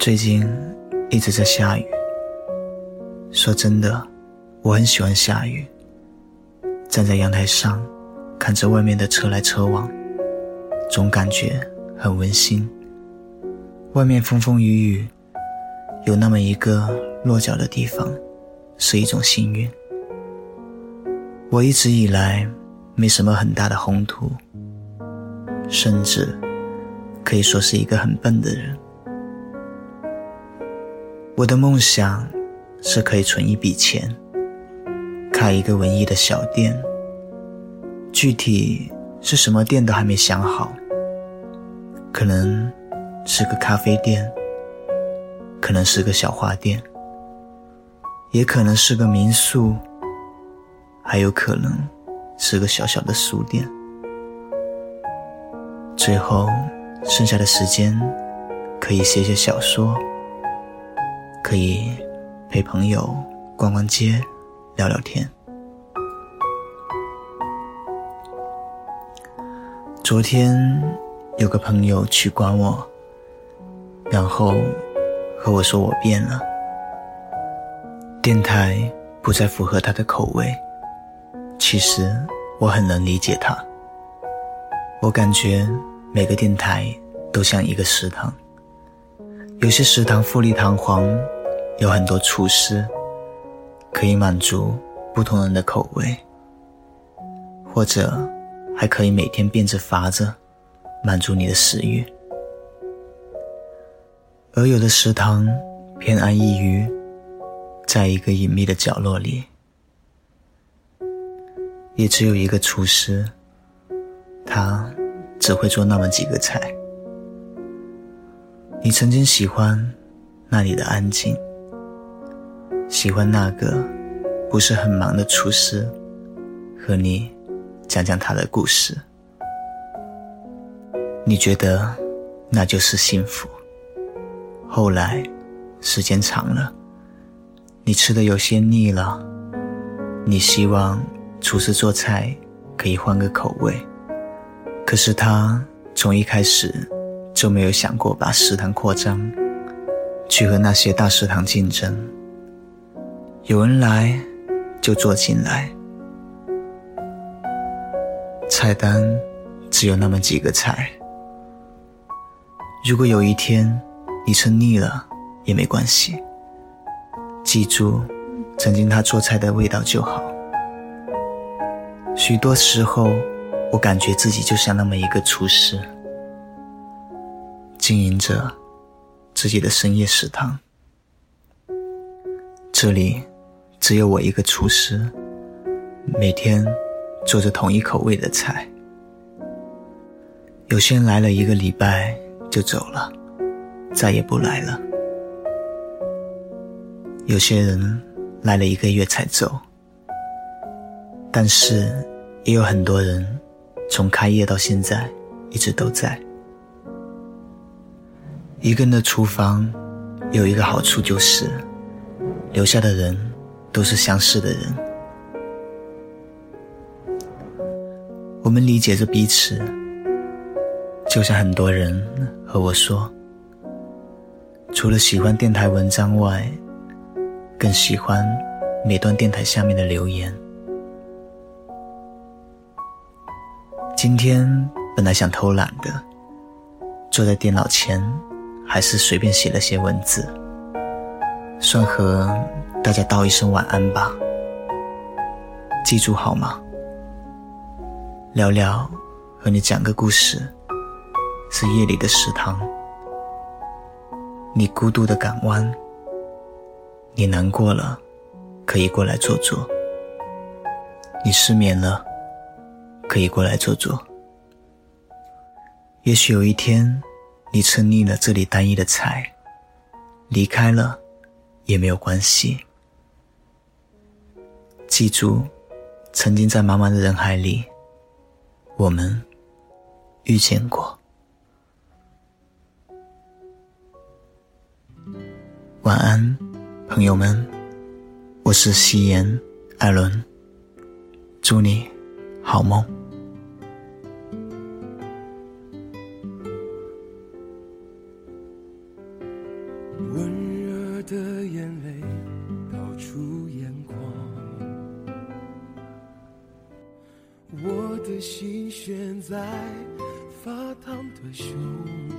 最近一直在下雨。说真的，我很喜欢下雨。站在阳台上，看着外面的车来车往，总感觉很温馨。外面风风雨雨，有那么一个落脚的地方，是一种幸运。我一直以来没什么很大的宏图，甚至可以说是一个很笨的人。我的梦想是可以存一笔钱，开一个文艺的小店。具体是什么店都还没想好，可能是个咖啡店，可能是个小花店，也可能是个民宿，还有可能是个小小的书店。最后剩下的时间，可以写写小说。可以陪朋友逛逛街，聊聊天。昨天有个朋友取关我，然后和我说我变了，电台不再符合他的口味。其实我很能理解他，我感觉每个电台都像一个食堂。有些食堂富丽堂皇，有很多厨师，可以满足不同人的口味，或者还可以每天变着法子满足你的食欲。而有的食堂偏安一隅，在一个隐秘的角落里，也只有一个厨师，他只会做那么几个菜。你曾经喜欢那里的安静，喜欢那个不是很忙的厨师，和你讲讲他的故事。你觉得那就是幸福。后来时间长了，你吃的有些腻了，你希望厨师做菜可以换个口味，可是他从一开始。就没有想过把食堂扩张，去和那些大食堂竞争。有人来，就坐进来。菜单只有那么几个菜。如果有一天你吃腻了，也没关系。记住，曾经他做菜的味道就好。许多时候，我感觉自己就像那么一个厨师。经营着自己的深夜食堂，这里只有我一个厨师，每天做着同一口味的菜。有些人来了一个礼拜就走了，再也不来了；有些人来了一个月才走，但是也有很多人从开业到现在一直都在。一个人的厨房有一个好处，就是留下的人都是相似的人。我们理解着彼此，就像很多人和我说，除了喜欢电台文章外，更喜欢每段电台下面的留言。今天本来想偷懒的，坐在电脑前。还是随便写了些文字，算和大家道一声晚安吧。记住好吗？聊聊，和你讲个故事，是夜里的食堂。你孤独的港湾，你难过了，可以过来坐坐。你失眠了，可以过来坐坐。也许有一天。你吃腻了这里单一的菜，离开了也没有关系。记住，曾经在茫茫的人海里，我们遇见过。晚安，朋友们，我是夕颜艾伦，祝你好梦。我的心悬在发烫的胸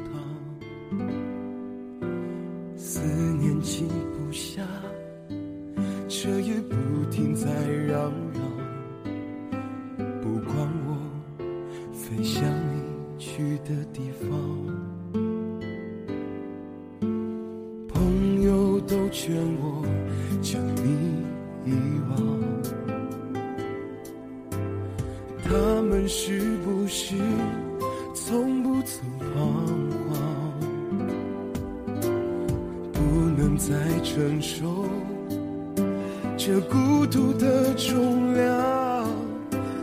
膛，思念静不下，彻夜不停在嚷嚷，不管我飞向你去的地方，朋友都劝我将你遗忘。是不是从不曾彷徨？不能再承受这孤独的重量。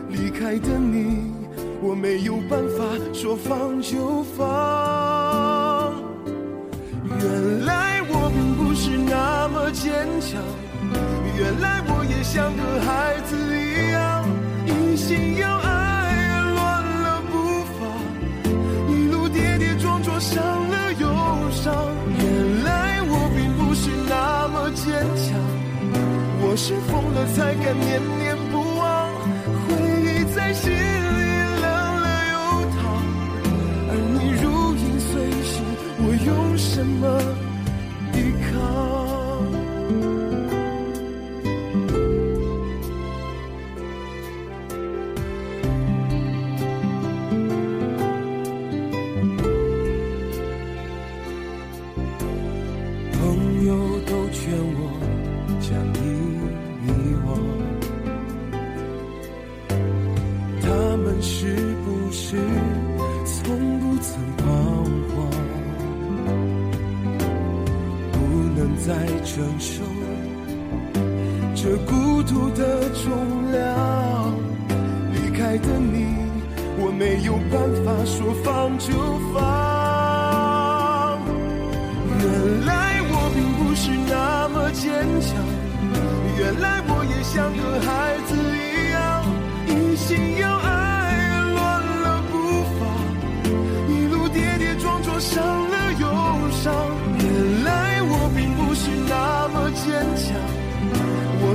离开的你，我没有办法说放就放。原来我并不是那么坚强，原来我也像个孩子一样，一心要坚强，我是疯了才敢念念不忘，回忆在心里凉了又烫，而你如影随形，我用什么是不是从不曾彷徨？不能再承受这孤独的重量，离开的你，我没有办法说放就放。原来我并不是那么坚强，原来我也像个孩子一样，一心要爱，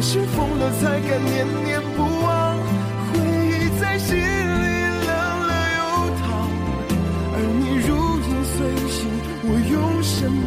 是疯了才敢念念不忘，回忆在心里冷了又烫，而你如影随形，我用什么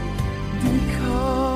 依靠